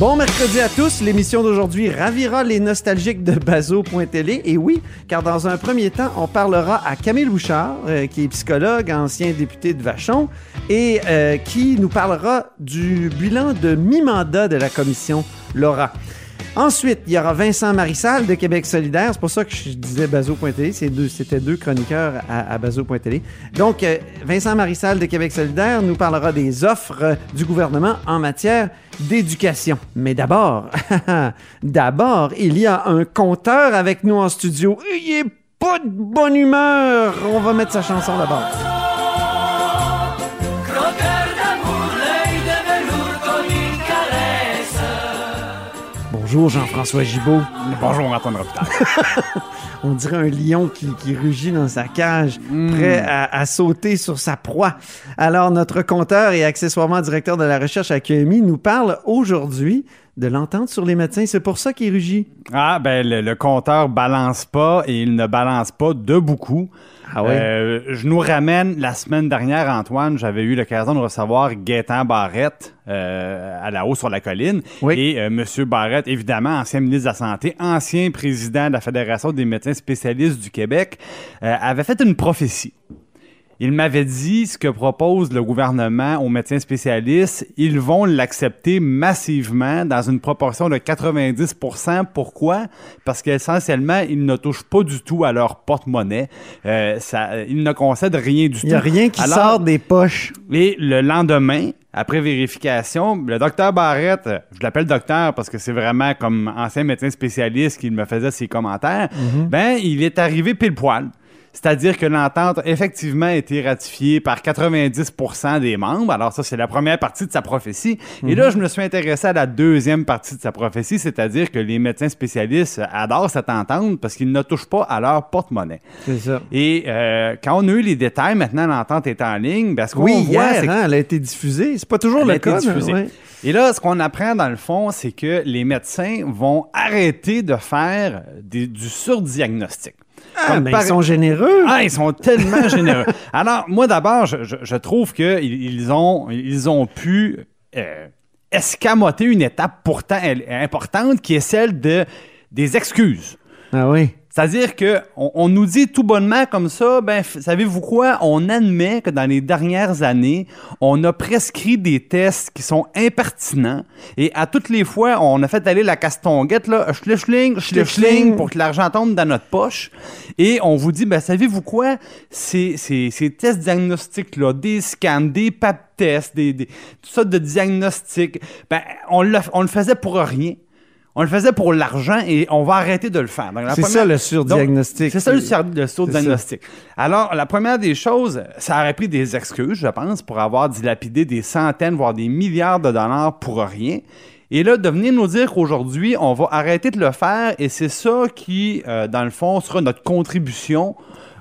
Bon mercredi à tous. L'émission d'aujourd'hui ravira les nostalgiques de Bazo.télé. Et oui, car dans un premier temps, on parlera à Camille Bouchard, euh, qui est psychologue, ancien député de Vachon, et euh, qui nous parlera du bilan de mi-mandat de la commission Laura. Ensuite, il y aura Vincent Marissal de Québec solidaire. C'est pour ça que je disais deux- C'était deux, chroniqueurs à, à Bazo.télé. Donc, euh, Vincent Marissal de Québec solidaire nous parlera des offres du gouvernement en matière d'éducation. Mais d'abord, d'abord, il y a un compteur avec nous en studio. Il est pas de bonne humeur. On va mettre sa chanson d'abord. Bonjour Jean-François Gibault. Bonjour Antoine Robitaille. On dirait un lion qui, qui rugit dans sa cage, prêt à, à sauter sur sa proie. Alors, notre compteur et accessoirement directeur de la recherche à QMI nous parle aujourd'hui de l'entente sur les médecins. C'est pour ça qu'il rugit. Ah, ben le, le compteur balance pas et il ne balance pas de beaucoup. Ah oui? Euh, je nous ramène la semaine dernière, Antoine, j'avais eu l'occasion de recevoir Gaétan Barrette euh, à la haut sur la colline. Oui. Et euh, Monsieur Barrette, évidemment, ancien ministre de la Santé, ancien président de la Fédération des médecins spécialistes du Québec, euh, avait fait une prophétie. Il m'avait dit ce que propose le gouvernement aux médecins spécialistes, ils vont l'accepter massivement dans une proportion de 90% Pourquoi? Parce qu'essentiellement, ils ne touchent pas du tout à leur porte-monnaie. Euh, ça, ils ne concèdent rien du tout. Il n'y a rien qui Alors, sort des poches. et le lendemain, après vérification, le docteur Barrette, je l'appelle docteur parce que c'est vraiment comme ancien médecin spécialiste qui me faisait ses commentaires, ben, il est arrivé pile poil. C'est-à-dire que l'entente a effectivement été ratifiée par 90% des membres. Alors ça, c'est la première partie de sa prophétie. Et là, je me suis intéressé à la deuxième partie de sa prophétie, c'est-à-dire que les médecins spécialistes adorent cette entente parce qu'ils ne touchent pas à leur porte-monnaie. C'est ça. Et euh, quand on a eu les détails, maintenant l'entente est en ligne, ben, ce qu'on Oui, voit, hier, hein, elle a été diffusée. C'est pas toujours Elle le cas. ouais. Et là, ce qu'on apprend dans le fond, c'est que les médecins vont arrêter de faire des- du surdiagnostic. Ah, par- ils sont généreux. Ah, ils sont tellement généreux. Alors, moi, d'abord, je, je- je trouve qu'ils ils ont, ils ont pu euh, escamoter une étape pourtant importante qui est celle de, des excuses. Ah oui. C'est-à-dire que on, on nous dit tout bonnement comme ça, ben savez-vous quoi? On admet que dans les dernières années, on a prescrit des tests qui sont impertinents. Et à toutes les fois, on a fait aller la castonguette là, schlichling, schlichling pour que l'argent tombe dans notre poche. Et on vous dit ben savez-vous quoi? Ces, ces, ces tests diagnostiques là, des scans, des pap tests, des, des tout ça de diagnostics, ben on le on le faisait pour rien. On le faisait pour l'argent et on va arrêter de le faire. C'est ça le surdiagnostic. C'est ça le, sur- le surdiagnostic. Alors, la première des choses, ça aurait pris des excuses, je pense, pour avoir dilapidé des centaines, voire des milliards de dollars pour rien. Et là, de venir nous dire qu'aujourd'hui, on va arrêter de le faire et c'est ça qui, euh, dans le fond, sera notre contribution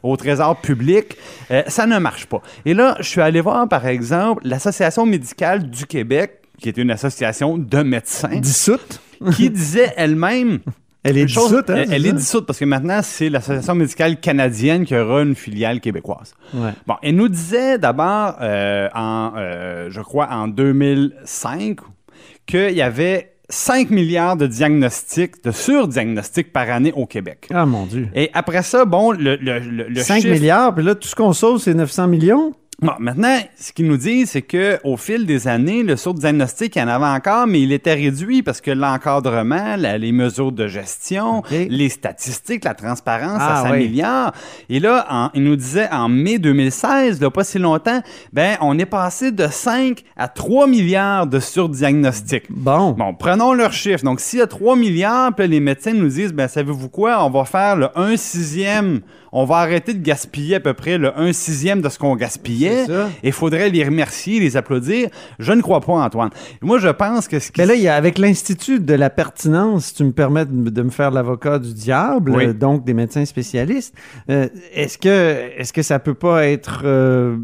au trésor public, euh, ça ne marche pas. Et là, je suis allé voir, par exemple, l'Association médicale du Québec, qui est une association de médecins, Dissoute? Qui disait elle-même? Elle est chose- dissoute, hein, Elle, elle est dissoute parce que maintenant, c'est l'Association médicale canadienne qui aura une filiale québécoise. Ouais. Bon, elle nous disait d'abord, euh, en, euh, je crois, en 2005, qu'il y avait 5 milliards de diagnostics, de surdiagnostics par année au Québec. Ah, mon Dieu. Et après ça, bon, le, le, le, le 5 chiffre- milliards, puis là, tout ce qu'on sauve, c'est 900 millions? Bon, maintenant, ce qu'ils nous disent, c'est que au fil des années, le diagnostic, il y en avait encore, mais il était réduit parce que l'encadrement, la- les mesures de gestion, les statistiques, la transparence, Ah, ça oui. s'améliore. Et là, en- il nous disait en mai 2016, là, pas si longtemps, ben, on est passé de 5 à 3 milliards de surdiagnostics. Bon. Bon, prenons leurs chiffres. Donc, s'il y a 3 milliards, puis les médecins nous disent, ben, savez-vous quoi, on va faire le 1 sixième, on va arrêter de gaspiller à peu près le 1 sixième de ce qu'on gaspillait. Et il faudrait les remercier, les applaudir. Je ne crois pas, Antoine. Moi, je pense que ce qui... Mais là, il y a, avec l'Institut de la pertinence, si tu me permets de, de me faire l'avocat du diable, Oui. euh, donc des médecins spécialistes, euh, est-ce que, est-ce que ça peut pas être, euh,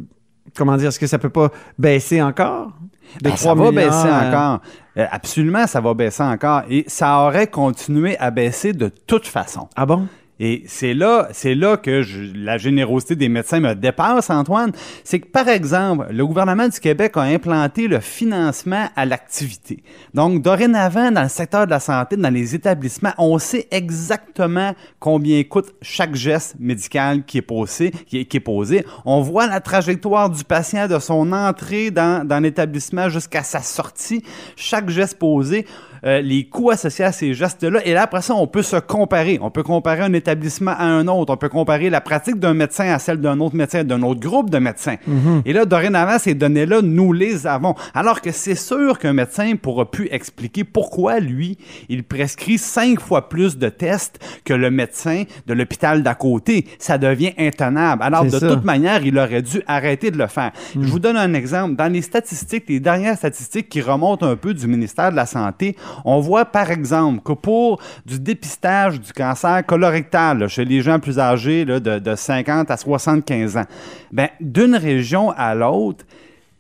comment dire, est-ce que ça peut pas baisser encore? De Ben, ça 3 va baisser à- encore. Euh, absolument, ça va baisser encore. Et ça aurait continué à baisser de toute façon. Ah bon? Et c'est là, c'est là que je- la générosité des médecins me dépasse, Antoine. C'est que, par exemple, le gouvernement du Québec a implanté le financement à l'activité. Donc, dorénavant, dans le secteur de la santé, dans les établissements, on sait exactement combien coûte chaque geste médical qui est posé. Qui est, posé. On voit la trajectoire du patient de son entrée dans, dans l'établissement jusqu'à sa sortie. Chaque geste posé euh, les coûts associés à ces gestes-là. Et là, après ça, on peut se comparer. On peut comparer un établissement à un autre. On peut comparer la pratique d'un médecin à celle d'un autre médecin, d'un autre groupe de médecins. Et là, dorénavant, ces données-là, nous les avons. Alors que c'est sûr qu'un médecin pourra plus expliquer pourquoi, lui, il prescrit cinq fois plus de tests que le médecin de l'hôpital d'à côté. Ça devient intenable. Alors, de ça. toute manière, il aurait dû arrêter de le faire. Je vous donne un exemple. Dans les statistiques, les dernières statistiques qui remontent un peu du ministère de la Santé, on voit par exemple que pour du dépistage du cancer colorectal là, chez les gens plus âgés là, de, de 50 à 75 ans, ben, d'une région à l'autre,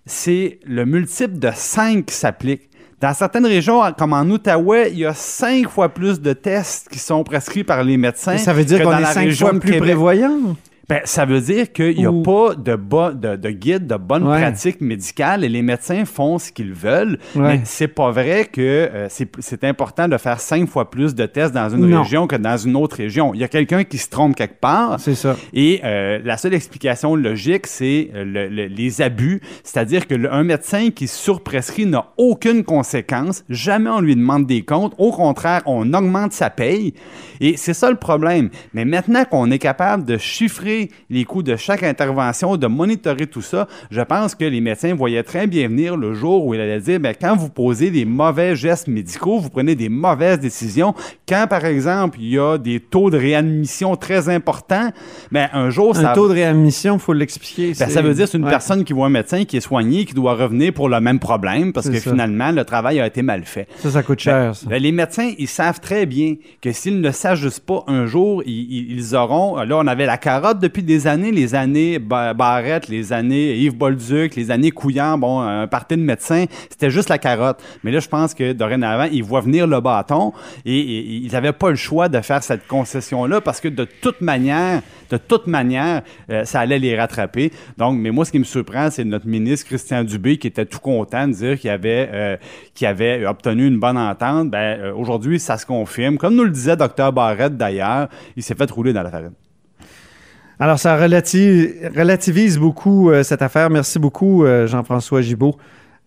c'est le multiple de 5 qui s'applique. Dans certaines régions, comme en Outaouais, il y a cinq fois plus de tests qui sont prescrits par les médecins. Ça veut dire qu'on est cinq fois plus Québec. Ben, ça veut dire qu'il n'y a Ou- pas de, bo- de, de guide, de bonne Ouais. pratique médicale et les médecins font ce qu'ils veulent. Ouais. Mais c'est pas vrai que euh, c'est important de faire cinq fois plus de tests dans une Non. région que dans une autre région. Il y a quelqu'un qui se trompe quelque part. C'est ça. Et euh, la seule explication logique, c'est euh, le- le- les abus. C'est-à-dire que le- un médecin qui surprescrit n'a aucune conséquence. Jamais on lui demande des comptes. Au contraire, on augmente sa paye. Et c'est ça le problème. Mais maintenant qu'on est capable de chiffrer les coûts de chaque intervention, de monitorer tout ça, je pense que les médecins voyaient très bien venir le jour où il allait dire, ben, quand vous posez des mauvais gestes médicaux, vous prenez des mauvaises décisions. Quand, par exemple, il y a des taux de réadmission très importants, ben, un jour, ça Un taux de réadmission, il faut l'expliquer. ben, ça veut dire que c'est une Ouais. personne qui voit un médecin qui est soigné, qui doit revenir pour le même problème parce que ça. finalement, le travail a été mal fait. Ça, ça coûte cher, ça. Ben, les médecins, ils savent très bien que s'ils ne s'ajustent pas un jour, ils, ils- auront. Là, on avait la carotte depuis des années, les années Ba- Barrette, les années Yves Bolduc, les années Couillard, bon, un parti de médecins, c'était juste la carotte. Mais là, je pense que dorénavant, ils voient venir le bâton et, ils n'avaient pas le choix de faire cette concession-là parce que de toute manière, de toute manière, euh, ça allait les rattraper. Donc, mais moi, ce qui me surprend, c'est notre ministre Christian Dubé qui était tout content de dire qu'il avait, euh, avait obtenu une bonne entente. Ben, euh, aujourd'hui, ça se confirme. Comme nous le disait Dr Barrette d'ailleurs, il s'est fait rouler dans la farine. Alors, ça relati- relativise beaucoup euh, cette affaire. Merci beaucoup, euh, Jean-François Gibault,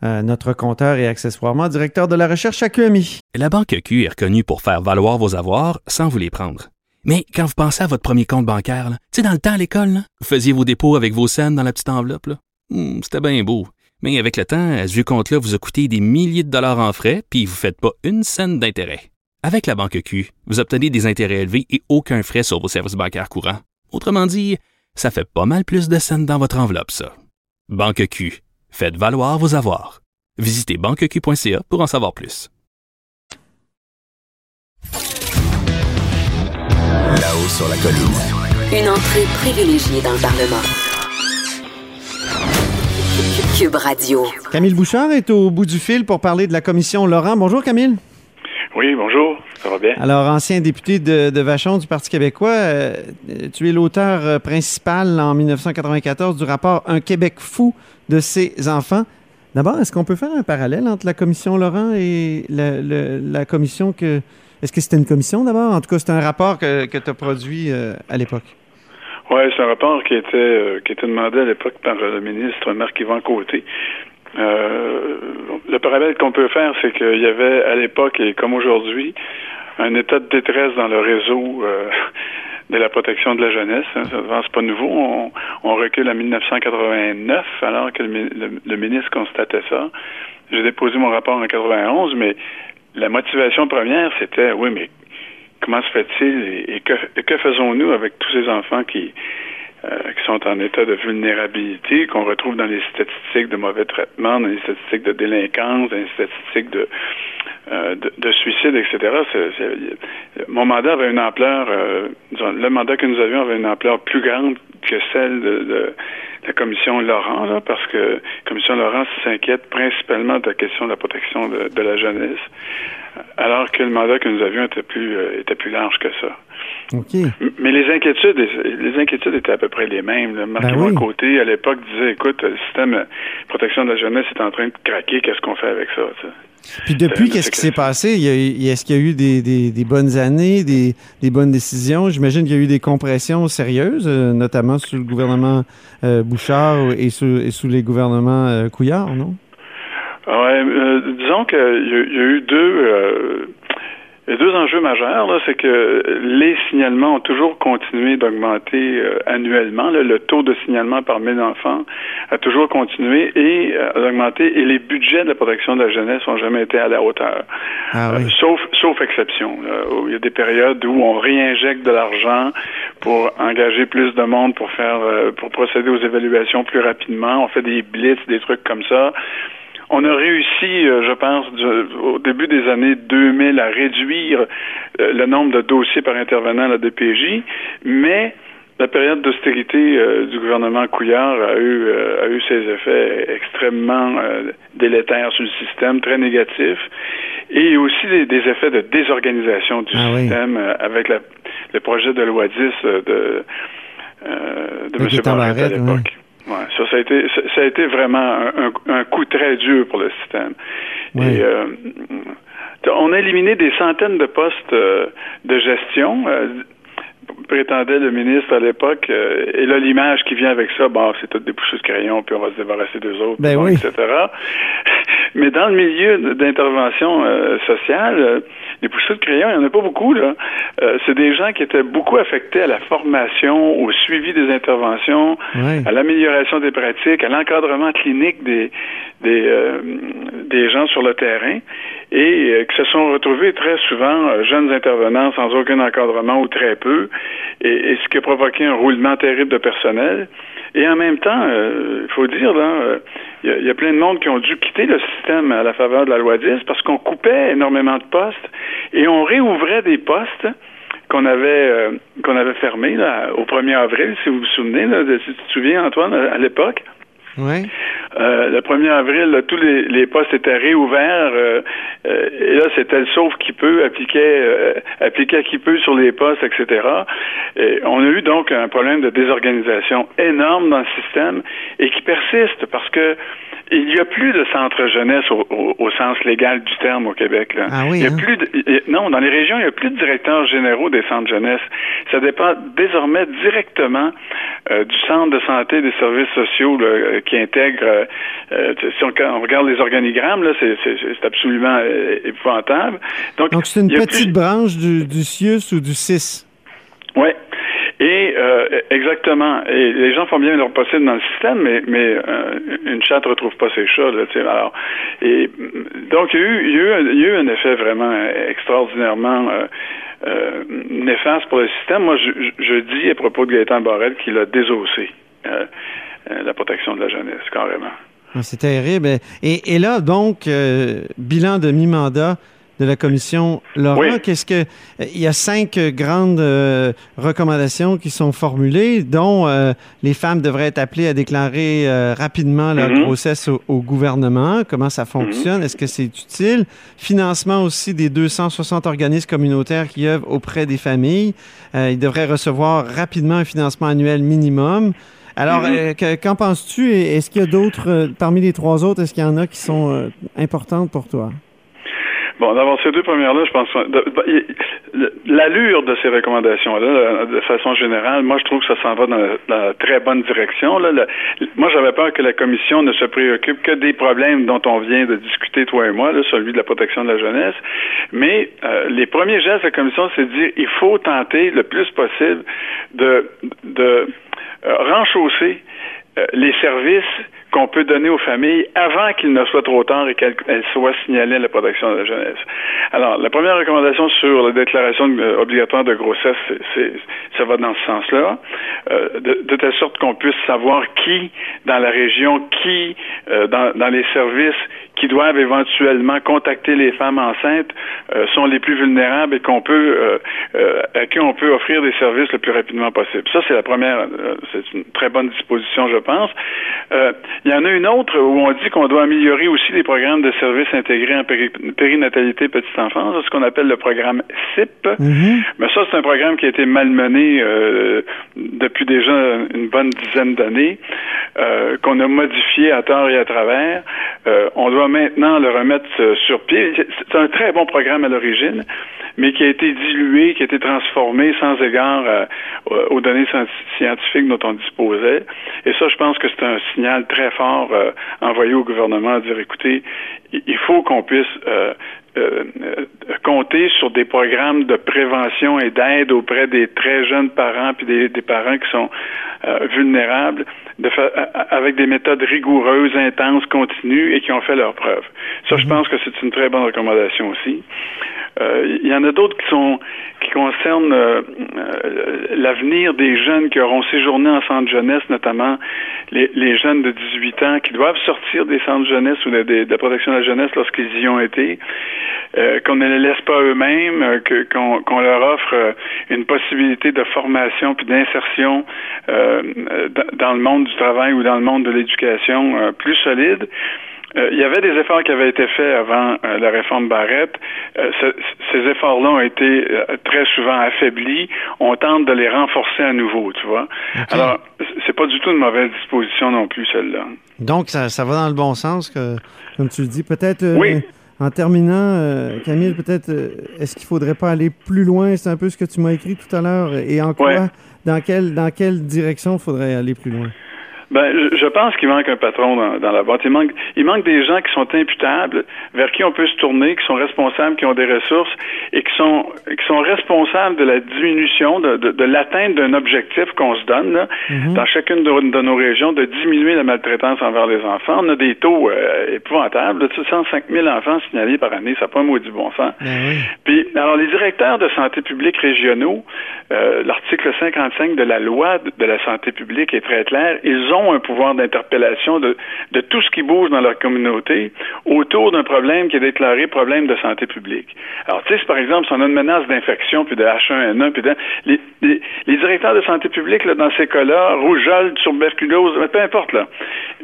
euh, notre compteur et accessoirement directeur de la recherche à QMI. La Banque Q est reconnue pour faire valoir vos avoirs sans vous les prendre. Mais quand vous pensez à votre premier compte bancaire, tu sais, dans le temps à l'école, vous faisiez vos dépôts avec vos scènes dans la petite enveloppe. Hmm, C'était bien beau. Mais avec le temps, à ce compte-là vous a coûté des milliers de dollars en frais, puis vous ne faites pas une scène d'intérêt. Avec la Banque Q, vous obtenez des intérêts élevés et aucun frais sur vos services bancaires courants. Autrement dit, ça fait pas mal plus de scènes dans votre enveloppe, ça. Banque Q. Faites valoir vos avoirs. Visitez banqueq.ca pour en savoir plus. Là-haut sur la colline. Une entrée privilégiée dans le Parlement. Cube Radio. Camille Bouchard est au bout du fil pour parler de la commission Laurent. Bonjour, Camille. Oui, bonjour, ça va bien? Alors, ancien député de, de Vachon du Parti québécois, euh, tu es l'auteur euh, principal en 1994 du rapport Un Québec fou de ses enfants. D'abord, est-ce qu'on peut faire un parallèle entre la commission Laurent et la, le- la commission que... Est-ce que c'était une commission d'abord? En tout cas, c'est un rapport que, que tu as produit euh, à l'époque. Oui, c'est un rapport qui était euh, qui était demandé à l'époque par le ministre Marc-Yvan Côté. Euh, le parallèle qu'on peut faire, c'est qu'il y avait à l'époque et comme aujourd'hui un état de détresse dans le réseau euh, de la protection de la jeunesse. Hein. C'est pas nouveau. On, on, recule à 1989 alors que le, le ministre constatait ça. J'ai déposé mon rapport en 91, mais la motivation première, c'était oui, mais comment se fait-il et, que faisons-nous avec tous ces enfants qui, euh, qui sont en état de vulnérabilité, qu'on retrouve dans les statistiques de mauvais traitement, dans les statistiques de délinquance, dans les statistiques de, euh, de, de, suicide, etc. Mon mandat avait une ampleur, euh, disons, le mandat que nous avions avait une ampleur plus grande que celle de, de la commission Laurent, là, parce que la commission Laurent s'inquiète principalement de la question de la protection de, de la jeunesse, alors que le mandat que nous avions était plus, euh, était plus large que ça. Okay. Mais les inquiétudes, les inquiétudes étaient à peu près les mêmes. Marc ben oui. Côté, à l'époque, disait, écoute, le système de protection de la jeunesse est en train de craquer, qu'est-ce qu'on fait avec ça? T'sais? Puis depuis, qu'est-ce qui s'est passé? Est-ce qu'il y a eu des, des, des bonnes années, des, des bonnes décisions? J'imagine qu'il y a eu des compressions sérieuses, euh, notamment sous le gouvernement euh, Bouchard et sous, et sous les gouvernements euh, Couillard, non? Oui, euh, disons qu'il y, y, a eu deux les deux enjeux majeurs, c'est que les signalements ont toujours continué d'augmenter euh, annuellement. Là, le taux de signalement par 1000 enfants a toujours continué et euh, d'augmenter. Et les budgets de la protection de la jeunesse n'ont jamais été à la hauteur. Ah, oui. euh, sauf, sauf exception. Il y a des périodes où on réinjecte de l'argent pour engager plus de monde, pour faire, euh, pour procéder aux évaluations plus rapidement. On fait des blitz, des trucs comme ça. On a réussi, euh, je pense, au début des années 2000 à réduire euh, le nombre de dossiers par intervenant à la DPJ, mais la période d'austérité euh, du gouvernement Couillard a eu, euh, a eu ses effets extrêmement euh, délétères sur le système, très négatifs, et aussi des, des effets de désorganisation du ah système oui. avec la, le projet de loi 10 de, de M. Barrette à l'époque. Oui. Ouais, ça, ça a été, ça a été vraiment un, un, un coup très dur pour le système. Oui. Et euh, on a éliminé des centaines de postes euh, de gestion. Euh, prétendait le ministre à l'époque, et là, l'image qui vient avec ça, bon, c'est tout des poussées de crayon, puis on va se débarrasser des autres, ben bon, oui. etc. Mais dans le milieu d'intervention euh, sociale, euh, les poussées de crayon, il n'y en a pas beaucoup, là. Euh, c'est des gens qui étaient beaucoup affectés à la formation, au suivi des interventions, oui. à l'amélioration des pratiques, à l'encadrement clinique des, des, euh, des gens sur le terrain, et euh, qui se sont retrouvés très souvent jeunes intervenants sans aucun encadrement ou très peu, et, et, ce qui a provoqué un roulement terrible de personnel. Et en même temps, il faut dire, là, il y, a plein de monde qui ont dû quitter le système à la faveur de la loi 10 parce qu'on coupait énormément de postes et on réouvrait des postes qu'on avait euh, qu'on avait fermés au 1er avril, si vous vous souvenez, là, si tu te souviens, Antoine, à, à l'époque. Oui. Euh, le 1er avril, là, tous les, les, postes étaient réouverts euh, euh, et là, c'était le sauf qui peut, appliquait, euh, appliquait qui peut sur les postes, etc. Et on a eu donc un problème de désorganisation énorme dans le système et qui persiste parce que il n'y a plus de centre jeunesse au, au, au, sens légal du terme au Québec. Là. Ah oui, il y a hein? plus de, non, dans les régions, il n'y a plus de directeurs généraux des centres jeunesse. Ça dépend désormais directement euh, du centre de santé des services sociaux là, qui intègre. Euh, si on, on, regarde les organigrammes, là, c'est absolument euh, épouvantable. Donc, c'est une petite plus... branche du, du CIUS ou du CIS? Oui. Et euh, exactement. Et les gens font bien leur possible dans le système, mais, mais euh, une chatte ne retrouve pas ses chats. Là, alors, et donc il y, a eu, il, y a eu, il y a eu un effet vraiment extraordinairement euh, néfaste pour le système. Moi, je, je, dis à propos de Gaëtan Barrel qu'il a désossé la protection de la jeunesse, carrément. C'est terrible. Et, et, là, donc, euh, bilan de mi-mandat de la commission Laurent. Oui. Qu'est-ce que il y a cinq grandes euh, recommandations qui sont formulées, dont euh, les femmes devraient être appelées à déclarer euh, rapidement leur mm -hmm. grossesse au, au, gouvernement. Comment ça fonctionne? Mm -hmm. Est-ce que c'est utile? Financement aussi des 260 organismes communautaires qui œuvrent auprès des familles. ils devraient recevoir rapidement un financement annuel minimum. Alors, mm -hmm. qu'en penses-tu Est-ce qu'il y a d'autres parmi les trois autres Est-ce qu'il y en a qui sont importantes pour toi? Bon, d'abord, ces deux premières-là, je pense l'allure de ces recommandations-là, de façon générale, moi, je trouve que ça s'en va dans la, très bonne direction. Là. Le- moi, j'avais peur que la commission ne se préoccupe que des problèmes dont on vient de discuter, toi et moi, là, celui de la protection de la jeunesse. Mais euh, les premiers gestes de la commission, c'est de dire il faut tenter le plus possible de, de euh, renchausser euh, les services qu'on peut donner aux familles avant qu'il ne soit trop tard et qu'elles elles soient signalées à la protection de la jeunesse. Alors, la première recommandation sur la déclaration euh, obligatoire de grossesse, c'est, ça va dans ce sens-là, euh, de, telle sorte qu'on puisse savoir qui dans la région, qui euh, dans, les services qui doivent éventuellement contacter les femmes enceintes sont les plus vulnérables et qu'on peut à qui on peut offrir des services le plus rapidement possible. Ça, c'est la première, c'est une très bonne disposition, je pense. Il y en a une autre où on dit qu'on doit améliorer aussi les programmes de services intégrés en péri- périnatalité petite enfance, ce qu'on appelle le programme CIP. Mais ça, c'est un programme qui a été malmené euh, depuis déjà une bonne dizaine d'années, euh, qu'on a modifié à tort et à travers. Euh, doit maintenant le remettre euh, sur pied. C'est un très bon programme à l'origine, mais qui a été dilué, qui a été transformé sans égard euh, aux données scientifiques dont on disposait. Et ça, je pense que c'est un signal très fort euh, envoyé au gouvernement à dire, écoutez, il faut qu'on puisse euh, compter sur des programmes de prévention et d'aide auprès des très jeunes parents puis des, des parents qui sont euh, vulnérables de fa- avec des méthodes rigoureuses, intenses, continues et qui ont fait leurs preuves. Ça, je pense que c'est une très bonne recommandation aussi. Euh, Il y en a d'autres qui sont qui concernent l'avenir des jeunes qui auront séjourné en centre jeunesse, notamment les, les jeunes de 18 ans qui doivent sortir des centres jeunesse ou de, de- de la protection de la jeunesse lorsqu'ils y ont été, euh, qu'on ne les laisse pas eux-mêmes, euh, que- qu'on qu'on leur offre euh, une possibilité de formation puis d'insertion dans- le monde du travail ou dans le monde de l'éducation plus solide. Euh, il y avait des efforts qui avaient été faits avant euh, la réforme Barrette. Euh, ce- ces efforts-là ont été très souvent affaiblis. On tente de les renforcer à nouveau, tu vois. Alors, c'est pas du tout une mauvaise disposition non plus, celle-là. Donc, ça, ça va dans le bon sens, que, comme tu le dis. Peut-être, Oui. En terminant, euh, Camille, peut-être, euh, est-ce qu'il faudrait pas aller plus loin? C'est un peu ce que tu m'as écrit tout à l'heure. Et en quoi, Ouais. dans, quelle, dans quelle direction faudrait aller plus loin? Ben, je, pense qu'il manque un patron dans, dans la boîte. Il manque, il manque des gens qui sont imputables, vers qui on peut se tourner, qui sont responsables, qui ont des ressources et qui sont, qui sont responsables de la diminution, de, de, de l'atteinte d'un objectif qu'on se donne là, dans chacune de, de nos régions, de diminuer la maltraitance envers les enfants. On a des taux euh, épouvantables, de 105 000 enfants signalés par année, ça n'a pas un maudit bon sens. Puis, alors, les directeurs de santé publique régionaux, euh, l'article 55 de la loi de, de la santé publique est très clair. Ils ont un pouvoir d'interpellation de, de tout ce qui bouge dans leur communauté autour d'un problème qui est déclaré problème de santé publique. Alors, tu sais, par exemple, si on a une menace d'infection, puis de H1N1, puis de, les, les, les directeurs de santé publique, là, dans ces cas-là, rougeole, tuberculose, peu importe, là,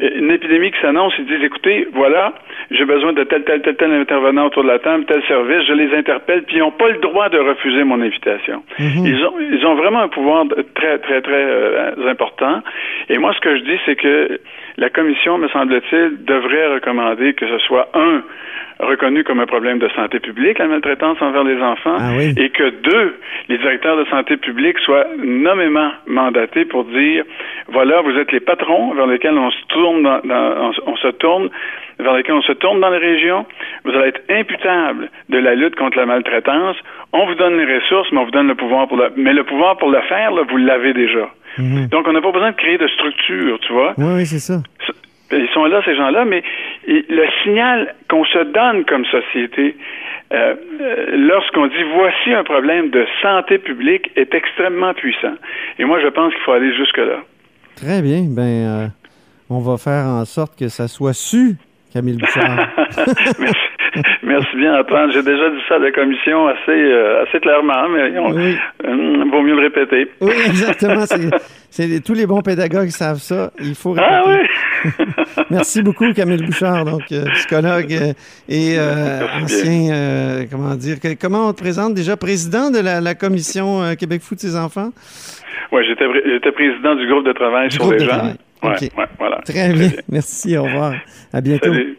une épidémie qui s'annonce, ils disent, écoutez, voilà, j'ai besoin de tel, tel, tel, tel intervenant autour de la table, tel service, je les interpelle, puis ils n'ont pas le droit de refuser mon invitation. Ils ont ils ont vraiment un pouvoir très, très, très euh, important. Et moi, ce que je dis, c'est que la commission, me semble-t-il, devrait recommander que ce soit un reconnu comme un problème de santé publique, la maltraitance envers les enfants, Ah oui. et que deux, les directeurs de santé publique soient nommément mandatés pour dire, voilà, vous êtes les patrons vers lesquels on se tourne dans, dans- on, on se tourne vers lesquels on se tourne dans les régions. Vous allez être imputable de la lutte contre la maltraitance. On vous donne les ressources, mais on vous donne le pouvoir pour le, mais le pouvoir pour le faire, là, vous l'avez déjà. Donc, on n'a pas besoin de créer de structure, tu vois. Oui, oui, c'est ça. Ils sont là, ces gens-là, mais le signal qu'on se donne comme société, euh, euh, lorsqu'on dit voici un problème de santé publique, est extrêmement puissant. Et moi, je pense qu'il faut aller jusque-là. Très bien. Ben, euh, on va faire en sorte que ça soit su, Camille Bouchard. Merci. Merci bien, Antoine. J'ai déjà dit ça à la commission assez, euh, assez clairement, mais on, Oui. euh, vaut mieux le répéter. oui, exactement. C'est, tous les bons pédagogues savent ça. Il faut répéter. Ah oui! Merci beaucoup, Camille Bouchard, donc euh, psychologue euh, et ancien, comment dire, que- comment on te présente déjà? Président de la, la commission Québec Foot ses enfants? Oui, j'étais, pré- j'étais président du groupe de travail Du sur les gens. travail. Ouais, OK. ouais, voilà. Très bien. Merci, au revoir. À bientôt. Salut.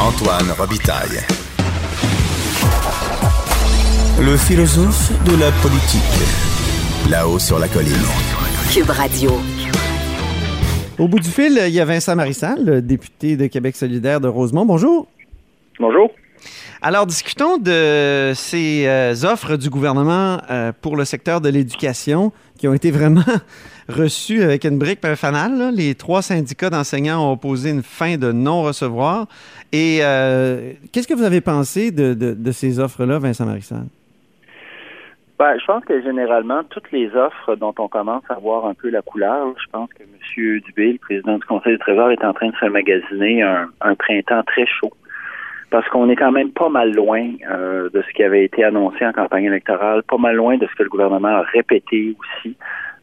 Antoine Robitaille. Le philosophe de la politique. Là-haut sur la colline. Cube Radio. Au bout du fil, il y a Vincent Marissal, le député de Québec solidaire de Rosemont. Bonjour. Bonjour. Alors, discutons de ces euh, offres du gouvernement euh, pour le secteur de l'éducation qui ont été vraiment reçues avec une brique un fanal. Les trois syndicats d'enseignants ont opposé une fin de non-recevoir. Et euh, qu'est-ce que vous avez pensé de, ces offres-là, Vincent Marissal? Ben, je pense que généralement, toutes les offres dont on commence à voir un peu la couleur, je pense que M. Dubé, le président du Conseil du Trésor, est en train de se magasiner un printemps très chaud. Parce qu'on est quand même pas mal loin euh, de ce qui avait été annoncé en campagne électorale, pas mal loin de ce que le gouvernement a répété aussi.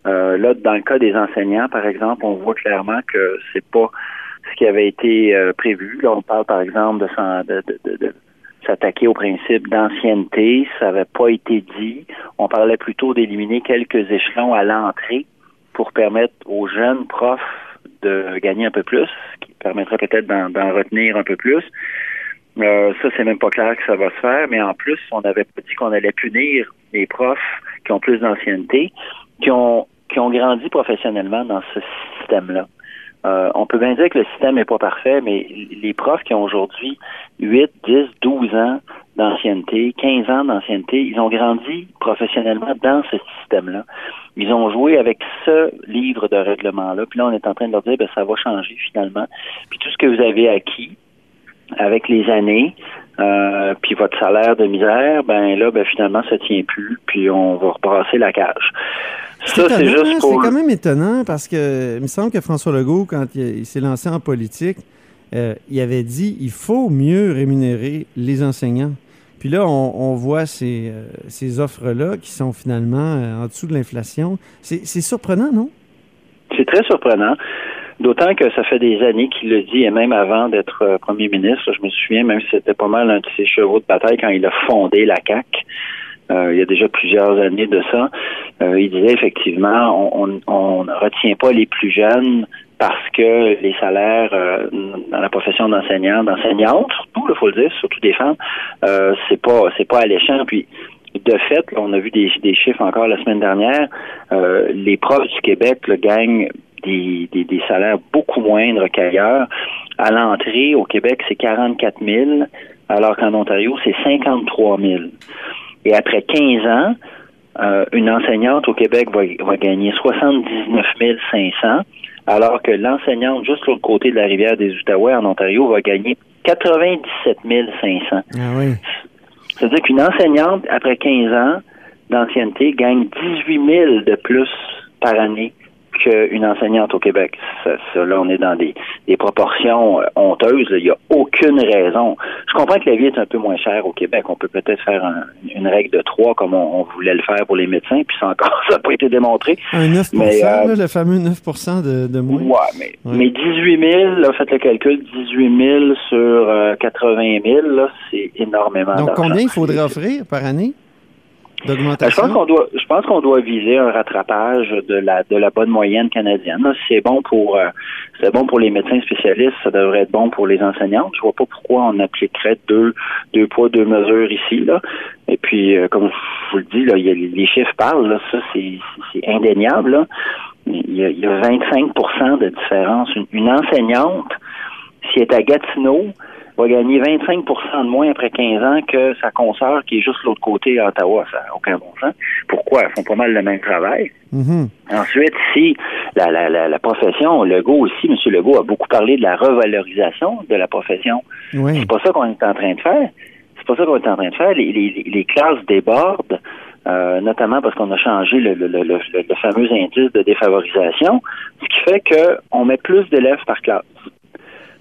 Euh, là, dans le cas des enseignants, par exemple, on voit clairement que c'est pas ce qui avait été euh, prévu. Là, on parle, par exemple, de, s'attaquer au principe d'ancienneté. Ça n'avait pas été dit. On parlait plutôt d'éliminer quelques échelons à l'entrée pour permettre aux jeunes profs de gagner un peu plus, ce qui permettrait peut-être d'en retenir un peu plus. Euh, ça, c'est même pas clair que ça va se faire, mais en plus, on avait pas dit qu'on allait punir les profs qui ont plus d'ancienneté, qui ont qui ont grandi professionnellement dans ce système-là. Euh, on peut bien dire que le système n'est pas parfait, mais les profs qui ont aujourd'hui 8, 10, 12 ans d'ancienneté, 15 ans d'ancienneté, ils ont grandi professionnellement dans ce système-là. Ils ont joué avec ce livre de règlement-là. Puis là, on est en train de leur dire, ben, ça va changer finalement. Puis tout ce que vous avez acquis avec les années, euh, puis votre salaire de misère, ben là, ben finalement, ça tient plus. Puis on va rebrasser la cage. Ça, c'est étonnant, juste pour... C'est quand même étonnant parce que il me semble que François Legault, quand il, il s'est lancé en politique, euh, il avait dit il faut mieux rémunérer les enseignants. Puis là, on, on voit ces, euh, ces offres-là qui sont finalement en dessous de l'inflation. C'est c'est surprenant, non? C'est très surprenant. D'autant que ça fait des années qu'il le dit, et même avant d'être euh, premier ministre, je me souviens, même si c'était pas mal un de ses chevaux de bataille quand il a fondé la CAC. euh, il y a déjà plusieurs années de ça. Euh, il disait effectivement, on, on, on ne retient pas les plus jeunes parce que les salaires euh, dans la profession d'enseignant, d'enseignante, surtout, il faut le dire, surtout des femmes, euh, c'est pas c'est pas alléchant. Puis de fait, on a vu des, des chiffres encore la semaine dernière. euh, les profs du Québec là, gagnent des, des, des salaires beaucoup moindres qu'ailleurs. À l'entrée, au Québec, c'est 44 000, alors qu'en Ontario, c'est 53 000. Et après 15 ans, euh, une enseignante au Québec va, va gagner 79 500, alors que l'enseignante juste l'autre côté de la rivière des Outaouais en Ontario va gagner 97 500. Ah oui. C'est-à-dire qu'une enseignante, après 15 ans d'ancienneté, gagne 18 000 de plus par année qu'une enseignante au Québec. Ça, ça, là, on est dans des, des proportions euh, honteuses. là. Il n'y a aucune raison. Je comprends que la vie est un peu moins chère au Québec. On peut peut-être faire un- une règle de trois comme on, on voulait le faire pour les médecins, puis ça encore, ça n'a pas été démontré. Un 9 Mais, euh, là, le fameux 9 de, de moins. Ouais, mais, Ouais. mais 18 000, là, faites le calcul, 18 000 sur euh, 80 000, là, c'est énormément Donc, combien il faudrait offrir par année? Je pense qu'on doit, je pense qu'on doit viser un rattrapage de la de la bonne moyenne canadienne. Si c'est bon pour, euh, bon pour les médecins spécialistes, ça devrait être bon pour les enseignantes. Je vois pas pourquoi on appliquerait deux deux poids deux mesures ici là. Et puis, euh, comme je vous le dis là, les chiffres parlent là, ça c'est indéniable. Il y a, il y a 25% de différence. Une, une enseignante, si elle est à Gatineau, va gagner 25% de moins après 15 ans que sa consoeur qui est juste de l'autre côté à Ottawa. Ça n'a aucun bon sens. Pourquoi? Elles font pas mal le même travail. Mhm. Ensuite, si la, la, la, la profession, Legault aussi, M. Legault a beaucoup parlé de la revalorisation de la profession. Oui. C'est pas ça qu'on est en train de faire. C'est pas ça qu'on est en train de faire. Les, les, les classes débordent. euh, notamment parce qu'on a changé le, le, le, le, le fameux indice de défavorisation, ce qui fait qu'on met plus d'élèves par classe.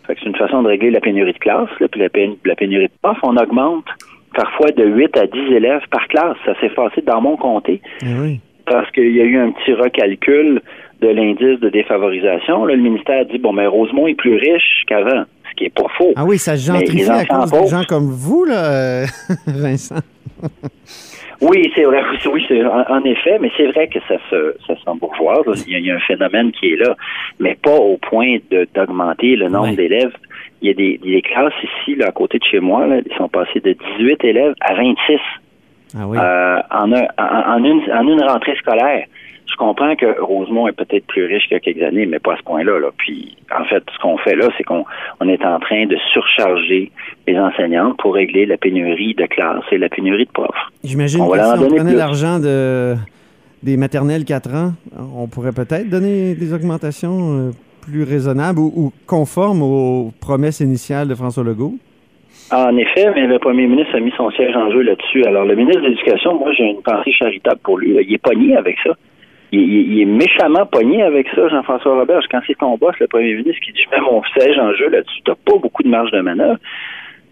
Fait que c'est une façon de régler la pénurie de classe, là, puis la, pén- la pénurie de profs. On augmente parfois de 8 à 10 élèves par classe. Ça s'est passé dans mon comté Eh oui. parce qu'il y a eu un petit recalcul de l'indice de défavorisation. Là, le ministère dit, bon, mais Rosemont est plus riche qu'avant, ce qui est pas faux. Ah oui, ça gentrifie à cause des pauvres- gens comme vous, là, Vincent. Oui, c'est vrai. Oui, en, en effet, mais c'est vrai que ça se, ça s'embourgeoise. Il y, a, il y a un phénomène qui est là, mais pas au point de- d'augmenter le nombre d'élèves. Il y a des, des classes ici, là, à côté de chez moi, là, ils sont passés de 18 élèves à 26 Ah oui. euh, en, un- en, en une, en une rentrée scolaire. Je comprends que Rosemont est peut-être plus riche qu'il y a quelques années, mais pas à ce point-là. Là. Puis, en fait, ce qu'on fait là, c'est qu'on on est en train de surcharger les enseignantes pour régler la pénurie de classes et la pénurie de profs. J'imagine que si on prenait l'argent de, des maternelles 4 ans, on pourrait peut-être donner des augmentations euh, plus raisonnables ou, ou conformes aux promesses initiales de François Legault. En effet, mais le premier ministre a mis son siège en jeu là-dessus. Alors, le ministre de l'Éducation, moi, j'ai une pensée charitable pour lui. Il est pogné avec ça. Il, il- il est méchamment pogné avec ça, Jean-François Roberge. Quand c'est ton boss, le premier ministre, qui dit Je mets mon siège en jeu là-dessus, t'as pas beaucoup de marge de manœuvre.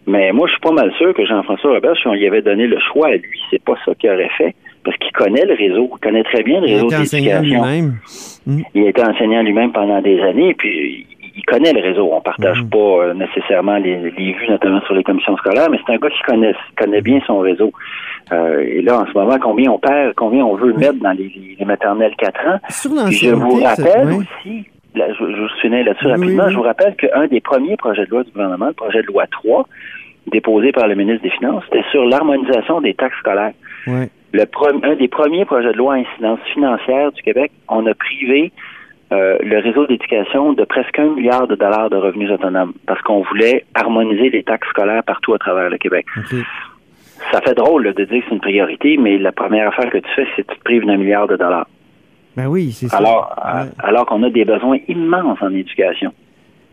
Mais moi, je suis pas mal sûr que Jean-François Roberge, si on lui avait donné le choix à lui, c'est pas ça qu'il aurait fait. Parce qu'il connaît le réseau, il connaît très bien le Il réseau était enseignant d'éducation. lui-même. Il a été enseignant lui-même pendant des années, puis il connaît le réseau. On partage Mhm. pas euh, nécessairement les, les vues, notamment sur les commissions scolaires, mais c'est un gars qui connaît, connaît bien son réseau. Euh, et là, en ce moment, combien on perd, combien on veut mettre dans les, les- les maternelles 4 ans. Sur je vous rappelle aussi, là, je, je vous souviens là-dessus rapidement, oui, je vous rappelle qu'un des premiers projets de loi du gouvernement, le projet de loi 3, déposé par le ministre des Finances, c'était sur l'harmonisation des taxes scolaires. Le un des premiers projets de loi à incidence financière du Québec, on a privé euh, le réseau d'éducation de presque un milliard de dollars de revenus autonomes parce qu'on voulait harmoniser les taxes scolaires partout à travers le Québec. Ça fait drôle là, de dire que c'est une priorité, mais la première affaire que tu fais, c'est que tu te prives d'un milliard de dollars. Ben oui, c'est ça. Alors, euh, Ouais. alors qu'on a des besoins immenses en éducation.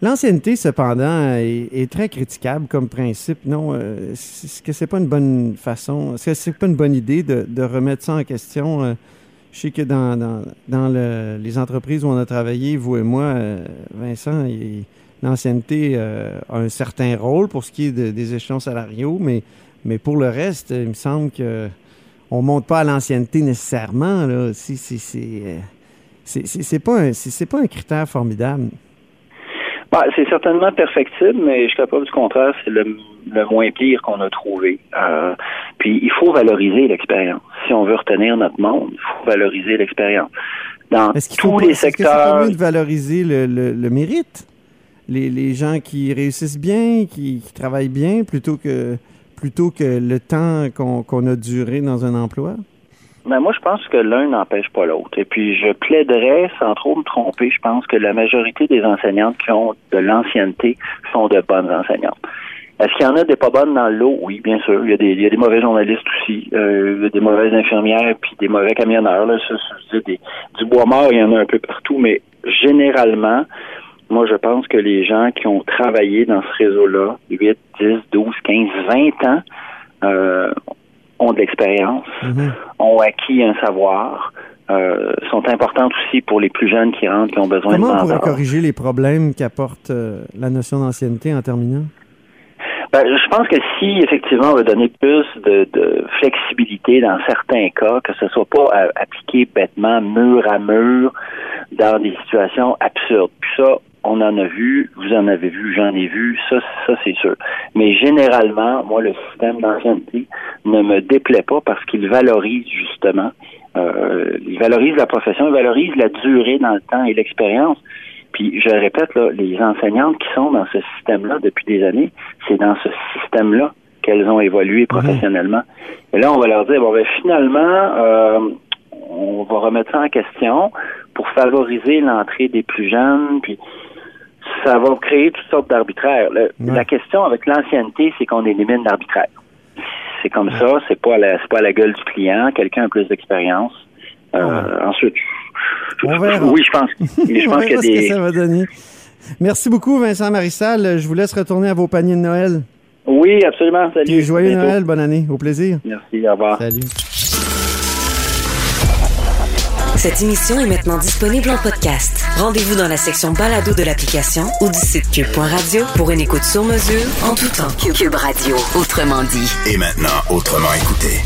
L'ancienneté, cependant, est, est très critiquable comme principe. Non, euh, est-ce que c'est pas une bonne façon, est-ce que c'est pas une bonne idée de, de remettre ça en question? euh, je sais que dans, dans, dans le- les entreprises où on a travaillé, vous et moi, euh, Vincent, l'ancienneté euh, a un certain rôle pour ce qui est de- des échelons salariaux, mais, mais pour le reste, il me semble que on monte pas à l'ancienneté nécessairement. Là. C'est, c'est, euh, pas un, c'est, pas un critère formidable. Bah, c'est certainement perfectible, mais je suis capable du contraire, c'est le, le moins pire qu'on a trouvé. Euh, puis il faut valoriser l'expérience. Si on veut retenir notre monde, il faut valoriser l'expérience. Dans Est-ce qu'il faut tous pas- les est-ce que c'est secteurs, mieux de valoriser le, le- le mérite? Les, les gens qui réussissent bien, qui, qui travaillent bien, plutôt que, plutôt que le temps qu'on qu'on a duré dans un emploi? ben moi je pense que l'un n'empêche pas l'autre. Et puis je plaiderais, sans trop me tromper, je pense que la majorité des enseignantes qui ont de l'ancienneté sont de bonnes enseignantes. Est-ce qu'il y en a des pas bonnes dans le lot? Oui, bien sûr. Il y a des, il y a des mauvais journalistes aussi. Euh, il y a des mauvaises infirmières puis des mauvais camionneurs. Là. Ça, ça, des- du bois mort, il y en a un peu partout, mais généralement, moi, je pense que les gens qui ont travaillé dans ce réseau-là, 8, 10, 12, 15, 20 ans, euh, ont de l'expérience, Mhm. ont acquis un savoir, euh, sont importantes aussi pour les plus jeunes qui rentrent, qui ont besoin Comment de on pourrait corriger les problèmes qu'apporte euh, la notion d'ancienneté en terminant? Ben, je pense que si effectivement on veut donner plus de, de flexibilité dans certains cas, que ce soit pas euh, appliqué bêtement mur à mur dans des situations absurdes. Puis ça, on en a vu, vous en avez vu, j'en ai vu, ça, ça c'est sûr. Mais généralement, moi, le système d'ancienneté ne me déplaît pas parce qu'il valorise justement, euh, il valorise la profession, il valorise la durée dans le temps et l'expérience. Puis je répète, là, les enseignantes qui sont dans ce système-là depuis des années, c'est dans ce système-là qu'elles ont évolué professionnellement. Et là, on va leur dire, bon, ben, finalement, euh, on va remettre ça en question pour favoriser l'entrée des plus jeunes, puis ça va créer toutes sortes d'arbitraires. La question avec l'ancienneté, c'est qu'on élimine l'arbitraire. C'est comme ça, c'est pas à la, c'est pas à la gueule du client, quelqu'un a plus d'expérience. Euh, Ensuite, je- On je- verra. oui, je pense, je On pense qu'il y verra a ce que des, ça va donner. Merci beaucoup, Vincent Marissal. Je vous laisse retourner à vos paniers de Noël. Oui, absolument. Salut. Puis joyeux Bientôt. Noël, bonne année. Au plaisir. Merci, au revoir. Salut. Cette émission est maintenant disponible en podcast. Rendez-vous dans la section balado de l'application ou du site cube.radio pour une écoute sur mesure en tout temps. Cube Radio, autrement dit. Et maintenant, autrement écouté.